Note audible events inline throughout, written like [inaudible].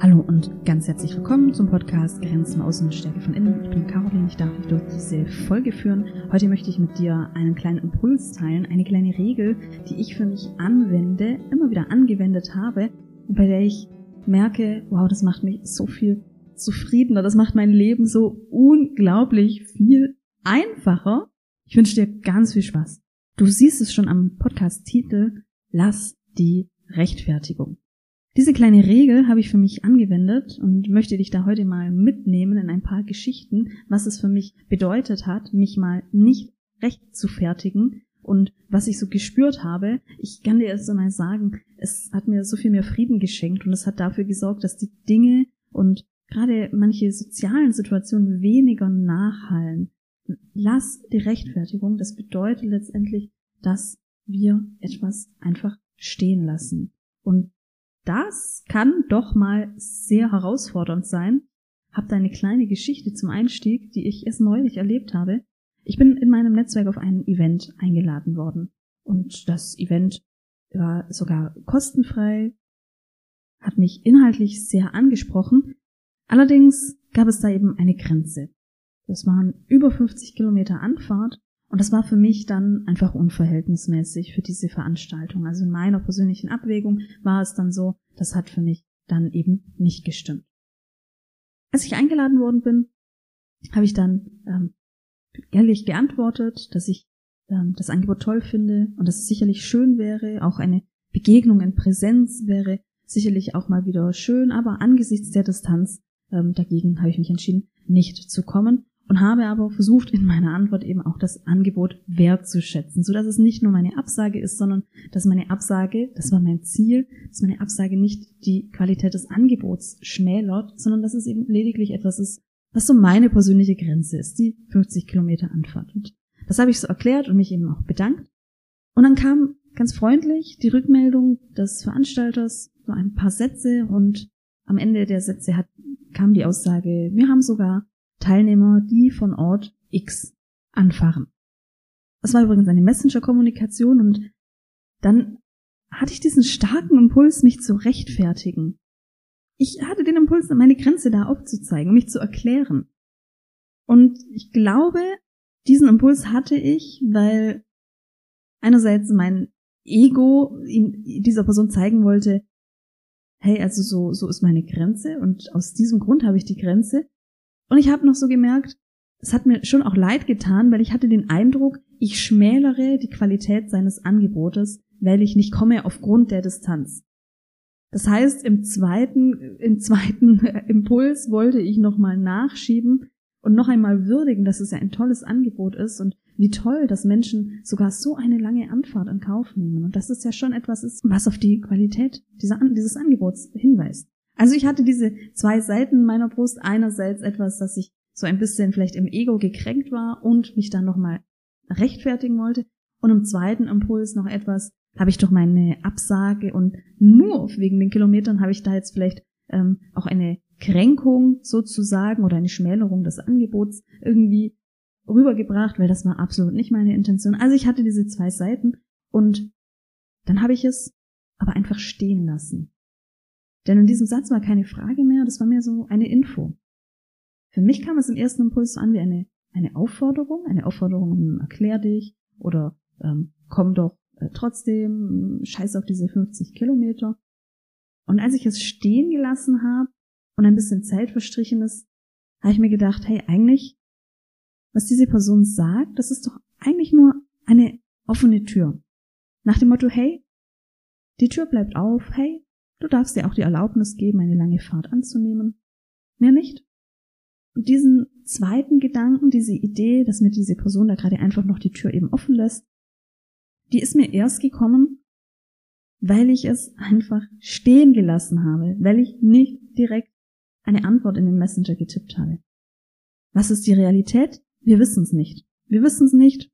Hallo und ganz herzlich willkommen zum Podcast Grenzen außen und Stärke von innen. Ich bin Caroline, ich darf dich durch diese Folge führen. Heute möchte ich mit dir einen kleinen Impuls teilen, eine kleine Regel, die ich für mich anwende, immer wieder angewendet habe und bei der ich merke, wow, das macht mich so viel zufriedener, das macht mein Leben so unglaublich viel einfacher. Ich wünsche dir ganz viel Spaß. Du siehst es schon am Podcast-Titel, lass die Rechtfertigung. Diese kleine Regel habe ich für mich angewendet und möchte dich da heute mal mitnehmen in ein paar Geschichten, was es für mich bedeutet hat, mich mal nicht recht zu fertigen und was ich so gespürt habe. Ich kann dir erst einmal sagen, es hat mir so viel mehr Frieden geschenkt und es hat dafür gesorgt, dass die Dinge und gerade manche sozialen Situationen weniger nachhallen. Lass die Rechtfertigung, das bedeutet letztendlich, dass wir etwas einfach stehen lassen. Und das kann doch mal sehr herausfordernd sein. Hab da eine kleine Geschichte zum Einstieg, die ich erst neulich erlebt habe. Ich bin in meinem Netzwerk auf ein Event eingeladen worden. Und das Event war sogar kostenfrei, hat mich inhaltlich sehr angesprochen. Allerdings gab es da eben eine Grenze. Das waren über 50 Kilometer Anfahrt und das war für mich dann einfach unverhältnismäßig für diese Veranstaltung. Also in meiner persönlichen Abwägung war es dann so, das hat für mich dann eben nicht gestimmt. Als ich eingeladen worden bin, habe ich dann ähm, ehrlich geantwortet, dass ich ähm, das Angebot toll finde und dass es sicherlich schön wäre, auch eine Begegnung in Präsenz wäre sicherlich auch mal wieder schön, aber angesichts der Distanz ähm, dagegen habe ich mich entschieden, nicht zu kommen und habe aber versucht, in meiner Antwort eben auch das Angebot wertzuschätzen, so dass es nicht nur meine Absage ist, sondern dass meine Absage, das war mein Ziel, dass meine Absage nicht die Qualität des Angebots schmälert, sondern dass es eben lediglich etwas ist, was so meine persönliche Grenze ist, die 50 Kilometer Anfahrt. Und das habe ich so erklärt und mich eben auch bedankt. Und dann kam ganz freundlich die Rückmeldung des Veranstalters, so ein paar Sätze und am Ende der Sätze hat, kam die Aussage, wir haben sogar Teilnehmer, die von Ort X anfahren. Das war übrigens eine Messenger-Kommunikation und dann hatte ich diesen starken Impuls, mich zu rechtfertigen. Ich hatte den Impuls, meine Grenze da aufzuzeigen, mich zu erklären. Und ich glaube, diesen Impuls hatte ich, weil einerseits mein Ego dieser Person zeigen wollte, hey, also so, so ist meine Grenze und aus diesem Grund habe ich die Grenze. Und ich habe noch so gemerkt, es hat mir schon auch leid getan, weil ich hatte den Eindruck, ich schmälere die Qualität seines Angebotes, weil ich nicht komme aufgrund der Distanz. Das heißt, im zweiten, im zweiten [laughs] Impuls wollte ich nochmal nachschieben und noch einmal würdigen, dass es ja ein tolles Angebot ist und wie toll, dass Menschen sogar so eine lange Anfahrt in Kauf nehmen und dass es ja schon etwas ist, was auf die Qualität dieses Angebots hinweist. Also ich hatte diese zwei Seiten meiner Brust. Einerseits etwas, dass ich so ein bisschen vielleicht im Ego gekränkt war und mich dann nochmal rechtfertigen wollte. Und im zweiten Impuls noch etwas, habe ich doch meine Absage und nur wegen den Kilometern habe ich da jetzt vielleicht ähm, auch eine Kränkung sozusagen oder eine Schmälerung des Angebots irgendwie rübergebracht, weil das war absolut nicht meine Intention. Also ich hatte diese zwei Seiten und dann habe ich es aber einfach stehen lassen. Denn in diesem Satz war keine Frage mehr, das war mehr so eine Info. Für mich kam es im ersten Impuls so an wie eine, eine Aufforderung, eine Aufforderung, hm, erklär dich oder ähm, komm doch äh, trotzdem, scheiß auf diese 50 Kilometer. Und als ich es stehen gelassen habe und ein bisschen Zeit verstrichen ist, habe ich mir gedacht, hey, eigentlich, was diese Person sagt, das ist doch eigentlich nur eine offene Tür. Nach dem Motto, hey, die Tür bleibt auf, hey, Du darfst dir auch die Erlaubnis geben, eine lange Fahrt anzunehmen. Mehr nicht. Und diesen zweiten Gedanken, diese Idee, dass mir diese Person da gerade einfach noch die Tür eben offen lässt, die ist mir erst gekommen, weil ich es einfach stehen gelassen habe, weil ich nicht direkt eine Antwort in den Messenger getippt habe. Was ist die Realität? Wir wissen es nicht. Wir wissen es nicht.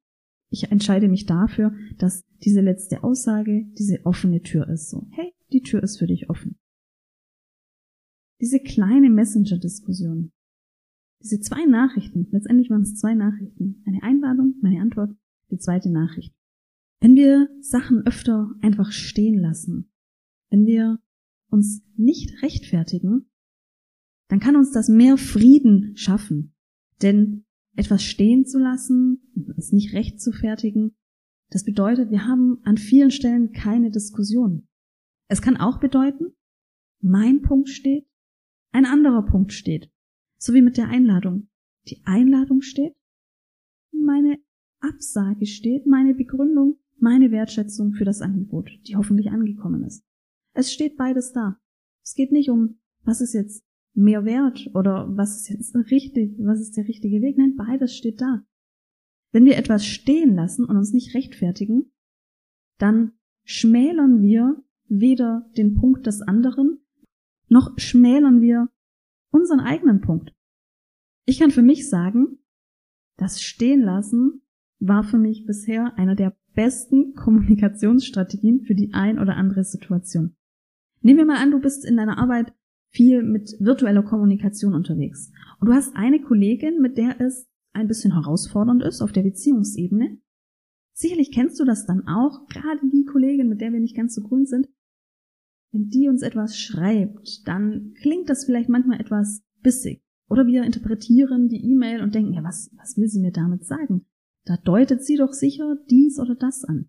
Ich entscheide mich dafür, dass diese letzte Aussage diese offene Tür ist. So, hey, die Tür ist für dich offen. Diese kleine Messenger-Diskussion, diese zwei Nachrichten, letztendlich waren es zwei Nachrichten, eine Einladung, meine Antwort, die zweite Nachricht. Wenn wir Sachen öfter einfach stehen lassen, wenn wir uns nicht rechtfertigen, dann kann uns das mehr Frieden schaffen. Denn etwas stehen zu lassen, es nicht recht zu fertigen, das bedeutet, wir haben an vielen Stellen keine Diskussion. Es kann auch bedeuten, mein Punkt steht, ein anderer Punkt steht. So wie mit der Einladung. Die Einladung steht, meine Absage steht, meine Begründung, meine Wertschätzung für das Angebot, die hoffentlich angekommen ist. Es steht beides da. Es geht nicht um, was ist jetzt mehr wert oder was ist jetzt richtig, was ist der richtige Weg. Nein, beides steht da. Wenn wir etwas stehen lassen und uns nicht rechtfertigen, dann schmälern wir weder den Punkt des anderen, noch schmälern wir unseren eigenen Punkt. Ich kann für mich sagen, das Stehenlassen war für mich bisher einer der besten Kommunikationsstrategien für die ein oder andere Situation. Nehmen wir mal an, du bist in deiner Arbeit viel mit virtueller Kommunikation unterwegs und du hast eine Kollegin, mit der es ein bisschen herausfordernd ist auf der Beziehungsebene. Sicherlich kennst du das dann auch, gerade die Kollegin, mit der wir nicht ganz so grün sind. Wenn die uns etwas schreibt, dann klingt das vielleicht manchmal etwas bissig. Oder wir interpretieren die E-Mail und denken, ja, was, was will sie mir damit sagen? Da deutet sie doch sicher dies oder das an.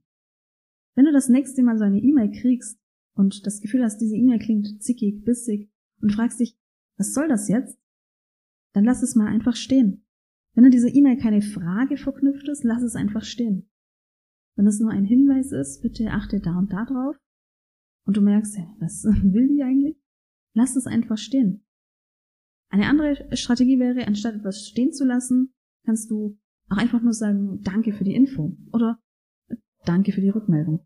Wenn du das nächste Mal so eine E-Mail kriegst und das Gefühl hast, diese E-Mail klingt zickig, bissig und fragst dich, was soll das jetzt? Dann lass es mal einfach stehen. Wenn in dieser E-Mail keine Frage verknüpft ist, lass es einfach stehen. Wenn es nur ein Hinweis ist, bitte achte da und da drauf und du merkst, was [laughs] will die eigentlich? Lass es einfach stehen. Eine andere Strategie wäre, anstatt etwas stehen zu lassen, kannst du auch einfach nur sagen, danke für die Info oder danke für die Rückmeldung.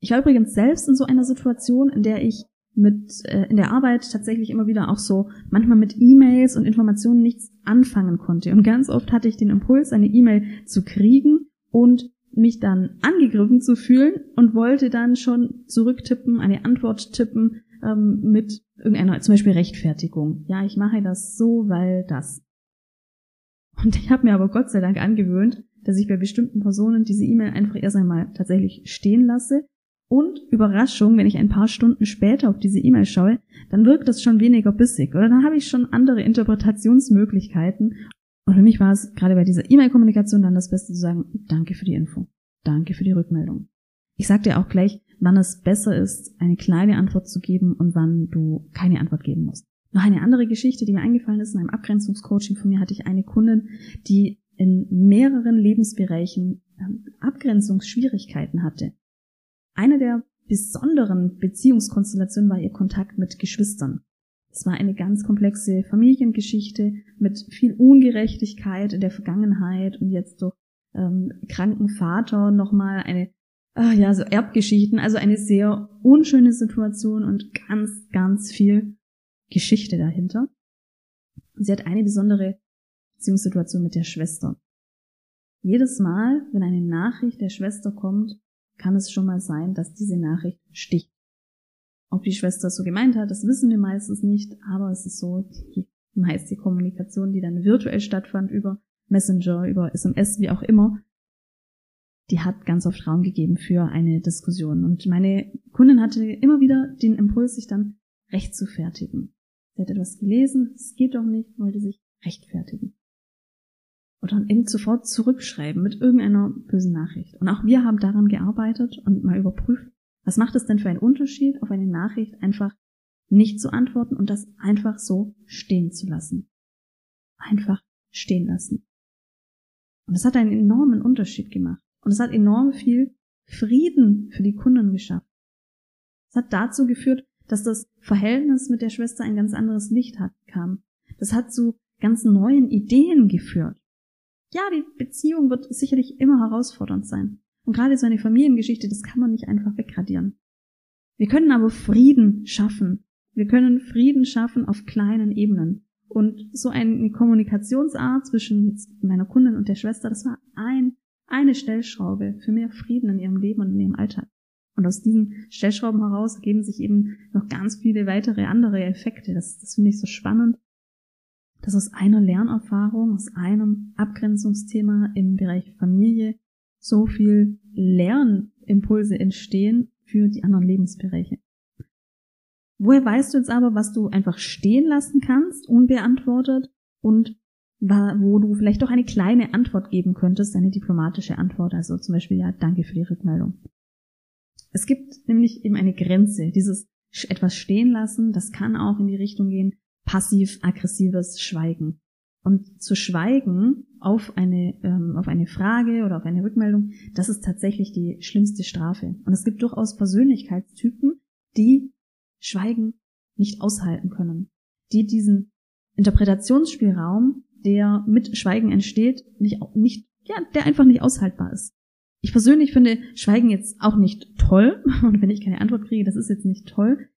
Ich war übrigens selbst in so einer Situation, in der ich mit äh, in der Arbeit tatsächlich immer wieder auch so manchmal mit E-Mails und Informationen nichts anfangen konnte. Und ganz oft hatte ich den Impuls, eine E-Mail zu kriegen und mich dann angegriffen zu fühlen und wollte dann schon zurücktippen, eine Antwort tippen ähm, mit irgendeiner zum Beispiel Rechtfertigung. Ja, ich mache das so, weil das. Und ich habe mir aber Gott sei Dank angewöhnt, dass ich bei bestimmten Personen diese E-Mail einfach erst einmal tatsächlich stehen lasse. Und Überraschung, wenn ich ein paar Stunden später auf diese E-Mail schaue, dann wirkt das schon weniger bissig oder dann habe ich schon andere Interpretationsmöglichkeiten. Und für mich war es gerade bei dieser E-Mail-Kommunikation dann das Beste zu sagen, danke für die Info, danke für die Rückmeldung. Ich sag dir auch gleich, wann es besser ist, eine kleine Antwort zu geben und wann du keine Antwort geben musst. Noch eine andere Geschichte, die mir eingefallen ist, in einem Abgrenzungscoaching von mir hatte ich eine Kundin, die in mehreren Lebensbereichen ähm, Abgrenzungsschwierigkeiten hatte. Eine der besonderen Beziehungskonstellationen war ihr Kontakt mit Geschwistern. Es war eine ganz komplexe Familiengeschichte mit viel Ungerechtigkeit in der Vergangenheit und jetzt durch ähm, kranken Vater nochmal eine ach ja, so Erbgeschichten, also eine sehr unschöne Situation und ganz, ganz viel Geschichte dahinter. Sie hat eine besondere Beziehungssituation mit der Schwester. Jedes Mal, wenn eine Nachricht der Schwester kommt, kann es schon mal sein, dass diese Nachricht sticht. Ob die Schwester es so gemeint hat, das wissen wir meistens nicht, aber es ist so, die meiste Kommunikation, die dann virtuell stattfand über Messenger, über SMS, wie auch immer, die hat ganz oft Raum gegeben für eine Diskussion. Und meine Kundin hatte immer wieder den Impuls, sich dann recht zu fertigen. Sie hat etwas gelesen, es geht doch nicht, wollte sich rechtfertigen. Oder eben sofort zurückschreiben mit irgendeiner bösen Nachricht. Und auch wir haben daran gearbeitet und mal überprüft, was macht es denn für einen Unterschied, auf eine Nachricht einfach nicht zu antworten und das einfach so stehen zu lassen. Einfach stehen lassen. Und das hat einen enormen Unterschied gemacht. Und es hat enorm viel Frieden für die Kunden geschafft. Es hat dazu geführt, dass das Verhältnis mit der Schwester ein ganz anderes Licht hat, kam. Das hat zu ganz neuen Ideen geführt. Ja, die Beziehung wird sicherlich immer herausfordernd sein. Und gerade so eine Familiengeschichte, das kann man nicht einfach wegradieren. Wir können aber Frieden schaffen. Wir können Frieden schaffen auf kleinen Ebenen. Und so eine Kommunikationsart zwischen meiner Kundin und der Schwester, das war ein eine Stellschraube für mehr Frieden in ihrem Leben und in ihrem Alltag. Und aus diesen Stellschrauben heraus ergeben sich eben noch ganz viele weitere andere Effekte. Das, das finde ich so spannend, dass aus einer Lernerfahrung, aus einem Abgrenzungsthema im Bereich Familie so viel Lernimpulse entstehen für die anderen Lebensbereiche. Woher weißt du jetzt aber, was du einfach stehen lassen kannst, unbeantwortet und wo du vielleicht doch eine kleine Antwort geben könntest, eine diplomatische Antwort, also zum Beispiel ja, danke für die Rückmeldung. Es gibt nämlich eben eine Grenze, dieses etwas stehen lassen, das kann auch in die Richtung gehen, passiv-aggressives Schweigen. Und zu schweigen auf eine, ähm, auf eine Frage oder auf eine Rückmeldung, das ist tatsächlich die schlimmste Strafe. Und es gibt durchaus Persönlichkeitstypen, die Schweigen nicht aushalten können, die diesen Interpretationsspielraum, der mit Schweigen entsteht, nicht, nicht, ja, der einfach nicht aushaltbar ist. Ich persönlich finde Schweigen jetzt auch nicht toll. [laughs] Und wenn ich keine Antwort kriege, das ist jetzt nicht toll.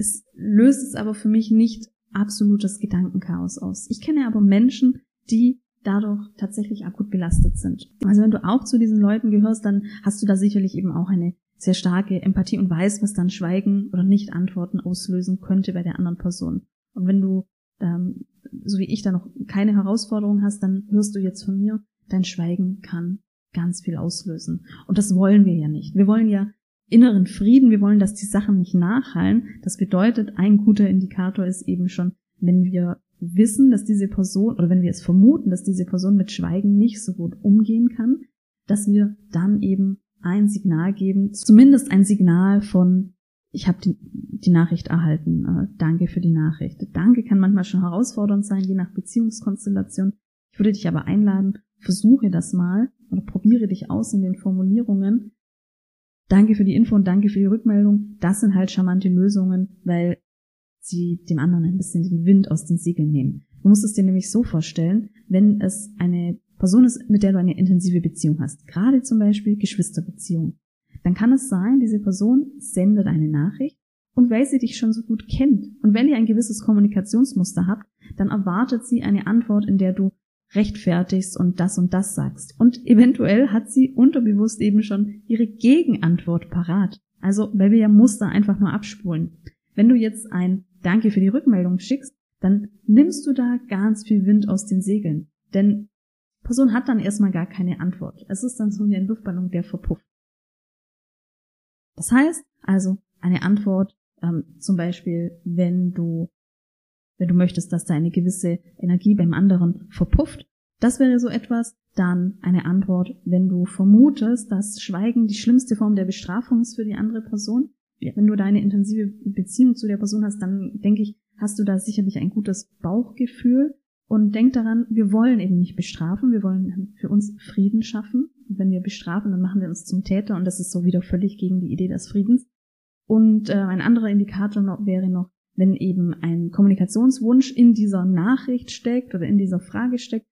Es löst es aber für mich nicht absolutes Gedankenchaos aus. Ich kenne aber Menschen, die dadurch tatsächlich akut belastet sind. Also wenn du auch zu diesen Leuten gehörst, dann hast du da sicherlich eben auch eine sehr starke Empathie und weißt, was dann Schweigen oder Nicht-Antworten auslösen könnte bei der anderen Person. Und wenn du, ähm, so wie ich, da noch keine Herausforderung hast, dann hörst du jetzt von mir, dein Schweigen kann ganz viel auslösen. Und das wollen wir ja nicht. Wir wollen ja inneren Frieden, wir wollen, dass die Sachen nicht nachhallen. Das bedeutet, ein guter Indikator ist eben schon, wenn wir wissen, dass diese Person, oder wenn wir es vermuten, dass diese Person mit Schweigen nicht so gut umgehen kann, dass wir dann eben ein Signal geben, zumindest ein Signal von, ich habe die, die, Nachricht erhalten, äh, danke für die Nachricht. Danke kann manchmal schon herausfordernd sein, je nach Beziehungskonstellation. Ich würde dich aber einladen, versuche das mal oder probiere dich aus in den Formulierungen. Danke für die Info und danke für die Rückmeldung. Das sind halt charmante Lösungen, weil sie dem anderen ein bisschen den Wind aus den Segeln nehmen. Du musst es dir nämlich so vorstellen, wenn es eine Person ist, mit der du eine intensive Beziehung hast, gerade zum Beispiel Geschwisterbeziehung, dann kann es sein, diese Person sendet eine Nachricht und weil sie dich schon so gut kennt und wenn ihr ein gewisses Kommunikationsmuster habt, dann erwartet sie eine Antwort, in der du rechtfertigst und das und das sagst. Und eventuell hat sie unterbewusst eben schon ihre Gegenantwort parat. Also, wir ja Muster einfach nur abspulen. Wenn du jetzt ein Danke für die Rückmeldung schickst, dann nimmst du da ganz viel Wind aus den Segeln. Denn Person hat dann erstmal gar keine Antwort. Es ist dann so wie ein Luftballon, der verpufft. Das heißt also, eine Antwort, ähm, zum Beispiel, wenn du wenn du möchtest, dass da eine gewisse Energie beim anderen verpufft. Das wäre so etwas. Dann eine Antwort, wenn du vermutest, dass Schweigen die schlimmste Form der Bestrafung ist für die andere Person. Wenn du da eine intensive Beziehung zu der Person hast, dann denke ich, hast du da sicherlich ein gutes Bauchgefühl. Und denk daran, wir wollen eben nicht bestrafen, wir wollen für uns Frieden schaffen. Und wenn wir bestrafen, dann machen wir uns zum Täter und das ist so wieder völlig gegen die Idee des Friedens. Und äh, ein anderer Indikator noch, wäre noch, wenn eben ein Kommunikationswunsch in dieser Nachricht steckt oder in dieser Frage steckt,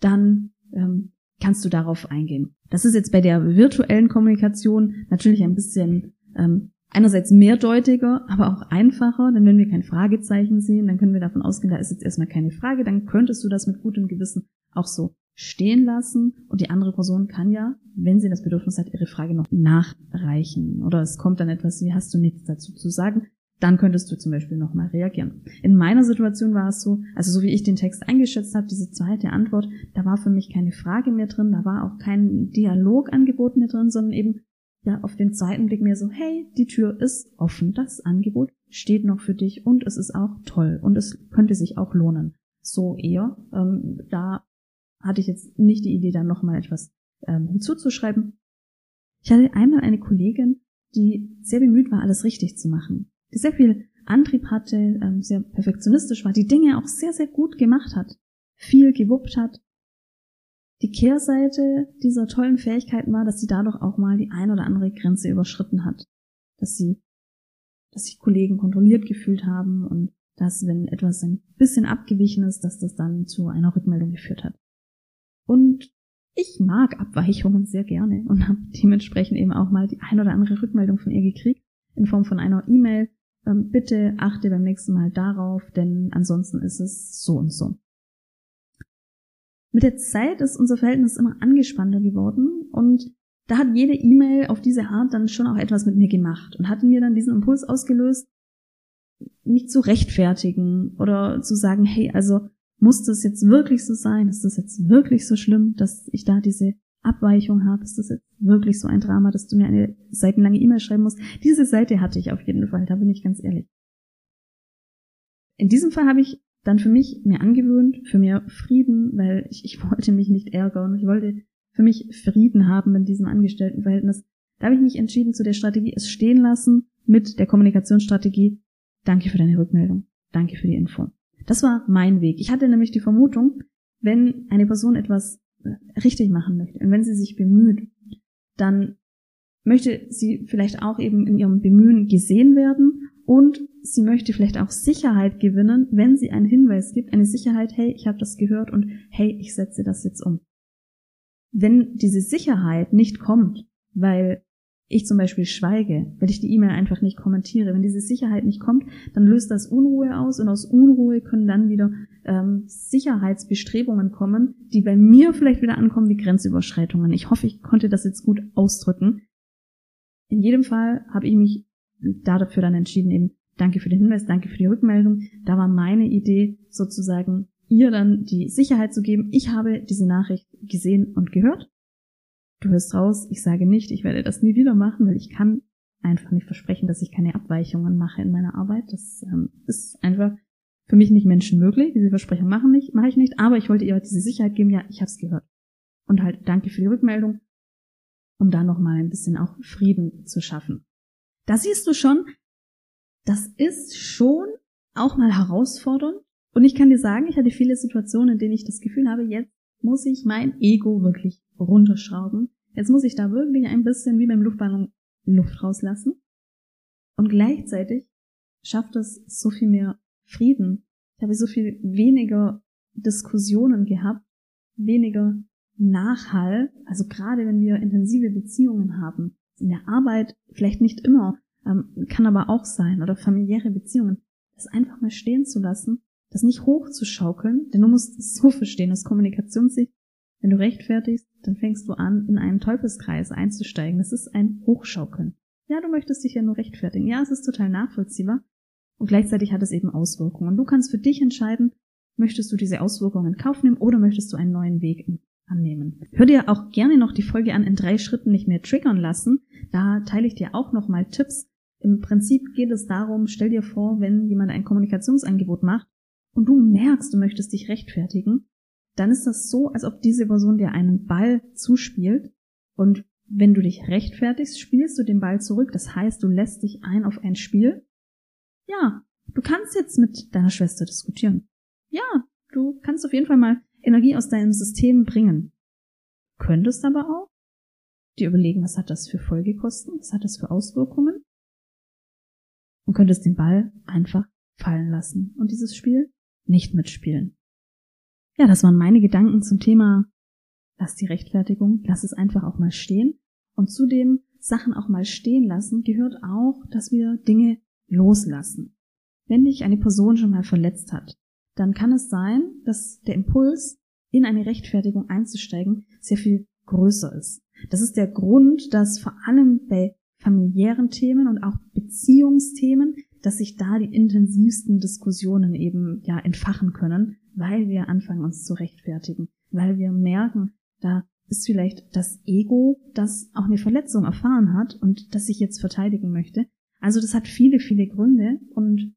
dann ähm, kannst du darauf eingehen. Das ist jetzt bei der virtuellen Kommunikation natürlich ein bisschen ähm, einerseits mehrdeutiger, aber auch einfacher, denn wenn wir kein Fragezeichen sehen, dann können wir davon ausgehen, da ist jetzt erstmal keine Frage, dann könntest du das mit gutem Gewissen auch so stehen lassen. Und die andere Person kann ja, wenn sie das Bedürfnis hat, ihre Frage noch nachreichen. Oder es kommt dann etwas, wie hast du nichts dazu zu sagen, dann könntest du zum Beispiel nochmal reagieren. In meiner Situation war es so, also so wie ich den Text eingeschätzt habe, diese zweite Antwort, da war für mich keine Frage mehr drin, da war auch kein Dialogangebot mehr drin, sondern eben ja auf den zweiten Blick mehr so, hey, die Tür ist offen, das Angebot steht noch für dich und es ist auch toll und es könnte sich auch lohnen. So eher. Ähm, da hatte ich jetzt nicht die Idee, dann nochmal etwas ähm, hinzuzuschreiben. Ich hatte einmal eine Kollegin, die sehr bemüht war, alles richtig zu machen die sehr viel Antrieb hatte, ähm, sehr perfektionistisch war, die Dinge auch sehr, sehr gut gemacht hat, viel gewuppt hat. Die Kehrseite dieser tollen Fähigkeiten war, dass sie dadurch auch mal die ein oder andere Grenze überschritten hat. Dass sie, dass sich Kollegen kontrolliert gefühlt haben und dass, wenn etwas ein bisschen abgewichen ist, dass das dann zu einer Rückmeldung geführt hat. Und ich mag Abweichungen sehr gerne und habe dementsprechend eben auch mal die ein oder andere Rückmeldung von ihr gekriegt in Form von einer E-Mail, bitte achte beim nächsten Mal darauf, denn ansonsten ist es so und so. Mit der Zeit ist unser Verhältnis immer angespannter geworden und da hat jede E-Mail auf diese Art dann schon auch etwas mit mir gemacht und hat mir dann diesen Impuls ausgelöst, mich zu rechtfertigen oder zu sagen, hey, also muss das jetzt wirklich so sein? Ist das jetzt wirklich so schlimm, dass ich da diese Abweichung habe? Ist das jetzt wirklich so ein Drama, dass du mir eine seitenlange E-Mail schreiben musst? Diese Seite hatte ich auf jeden Fall, da bin ich ganz ehrlich. In diesem Fall habe ich dann für mich mir angewöhnt, für mehr Frieden, weil ich, ich wollte mich nicht ärgern. Ich wollte für mich Frieden haben in diesem Angestelltenverhältnis. Da habe ich mich entschieden zu der Strategie, es stehen lassen mit der Kommunikationsstrategie. Danke für deine Rückmeldung. Danke für die Info. Das war mein Weg. Ich hatte nämlich die Vermutung, wenn eine Person etwas richtig machen möchte und wenn sie sich bemüht, dann möchte sie vielleicht auch eben in ihrem Bemühen gesehen werden und sie möchte vielleicht auch Sicherheit gewinnen, wenn sie einen Hinweis gibt, eine Sicherheit, hey, ich habe das gehört und hey, ich setze das jetzt um. Wenn diese Sicherheit nicht kommt, weil ich zum Beispiel schweige, weil ich die E-Mail einfach nicht kommentiere, wenn diese Sicherheit nicht kommt, dann löst das Unruhe aus und aus Unruhe können dann wieder ähm, Sicherheitsbestrebungen kommen, die bei mir vielleicht wieder ankommen wie Grenzüberschreitungen. Ich hoffe, ich konnte das jetzt gut ausdrücken. In jedem Fall habe ich mich dafür dann entschieden, eben danke für den Hinweis, danke für die Rückmeldung. Da war meine Idee sozusagen, ihr dann die Sicherheit zu geben, ich habe diese Nachricht gesehen und gehört. Du hörst raus, ich sage nicht, ich werde das nie wieder machen, weil ich kann einfach nicht versprechen, dass ich keine Abweichungen mache in meiner Arbeit. Das ähm, ist einfach für mich nicht menschenmöglich. Diese Versprechung machen nicht, mache ich nicht. Aber ich wollte ihr diese Sicherheit geben, ja, ich habe es gehört. Und halt danke für die Rückmeldung, um da nochmal ein bisschen auch Frieden zu schaffen. Da siehst du schon, das ist schon auch mal herausfordernd. Und ich kann dir sagen, ich hatte viele Situationen, in denen ich das Gefühl habe, jetzt muss ich mein Ego wirklich runterschrauben. Jetzt muss ich da wirklich ein bisschen wie beim Luftballon Luft rauslassen. Und gleichzeitig schafft es so viel mehr Frieden. Ich habe so viel weniger Diskussionen gehabt, weniger Nachhall. Also gerade wenn wir intensive Beziehungen haben, in der Arbeit vielleicht nicht immer, ähm, kann aber auch sein, oder familiäre Beziehungen, das einfach mal stehen zu lassen, das nicht hochzuschaukeln, denn du musst es so verstehen, aus Kommunikationssicht, wenn du rechtfertigst, dann fängst du an, in einen Teufelskreis einzusteigen. Das ist ein Hochschaukeln. Ja, du möchtest dich ja nur rechtfertigen. Ja, es ist total nachvollziehbar. Und gleichzeitig hat es eben Auswirkungen. Du kannst für dich entscheiden, möchtest du diese Auswirkungen in Kauf nehmen oder möchtest du einen neuen Weg annehmen. Hör dir auch gerne noch die Folge an, in drei Schritten nicht mehr triggern lassen. Da teile ich dir auch nochmal Tipps. Im Prinzip geht es darum, stell dir vor, wenn jemand ein Kommunikationsangebot macht und du merkst, du möchtest dich rechtfertigen, dann ist das so, als ob diese Person dir einen Ball zuspielt und wenn du dich rechtfertigst, spielst du den Ball zurück. Das heißt, du lässt dich ein auf ein Spiel. Ja, du kannst jetzt mit deiner Schwester diskutieren. Ja, du kannst auf jeden Fall mal Energie aus deinem System bringen. Könntest aber auch dir überlegen, was hat das für Folgekosten, was hat das für Auswirkungen und könntest den Ball einfach fallen lassen und dieses Spiel nicht mitspielen. Ja, das waren meine Gedanken zum Thema Lass die Rechtfertigung, lass es einfach auch mal stehen. Und zu dem Sachen auch mal stehen lassen gehört auch, dass wir Dinge loslassen. Wenn dich eine Person schon mal verletzt hat, dann kann es sein, dass der Impuls, in eine Rechtfertigung einzusteigen, sehr viel größer ist. Das ist der Grund, dass vor allem bei familiären Themen und auch Beziehungsthemen, dass sich da die intensivsten Diskussionen eben ja entfachen können, weil wir anfangen uns zu rechtfertigen, weil wir merken, da ist vielleicht das Ego, das auch eine Verletzung erfahren hat und das sich jetzt verteidigen möchte. Also das hat viele, viele Gründe und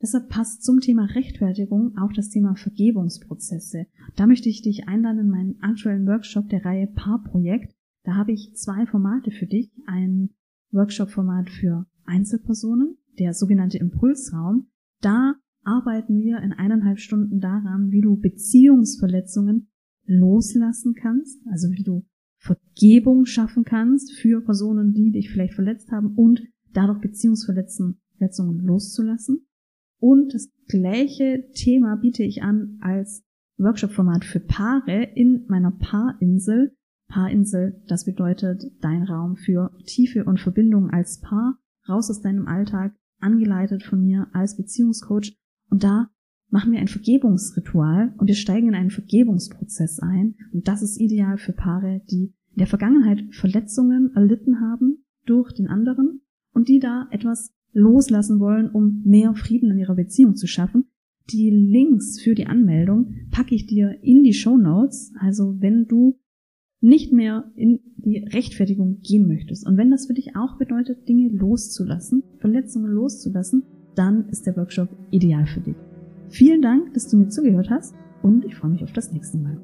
deshalb passt zum Thema Rechtfertigung auch das Thema Vergebungsprozesse. Da möchte ich dich einladen in meinen aktuellen Workshop der Reihe Paarprojekt. Da habe ich zwei Formate für dich. Ein Workshop-Format für Einzelpersonen, der sogenannte Impulsraum. Da arbeiten wir in eineinhalb Stunden daran, wie du Beziehungsverletzungen loslassen kannst, also wie du Vergebung schaffen kannst für Personen, die dich vielleicht verletzt haben und dadurch Beziehungsverletzungen loszulassen. Und das gleiche Thema biete ich an als Workshop-Format für Paare in meiner Paarinsel. Paarinsel, das bedeutet dein Raum für Tiefe und Verbindung als Paar, raus aus deinem Alltag, angeleitet von mir als Beziehungscoach. Und da machen wir ein Vergebungsritual und wir steigen in einen Vergebungsprozess ein. Und das ist ideal für Paare, die in der Vergangenheit Verletzungen erlitten haben durch den anderen und die da etwas loslassen wollen, um mehr Frieden in ihrer Beziehung zu schaffen. Die Links für die Anmeldung packe ich dir in die Show Notes. Also wenn du nicht mehr in die Rechtfertigung gehen möchtest. Und wenn das für dich auch bedeutet, Dinge loszulassen, Verletzungen loszulassen, dann ist der Workshop ideal für dich. Vielen Dank, dass du mir zugehört hast und ich freue mich auf das nächste Mal.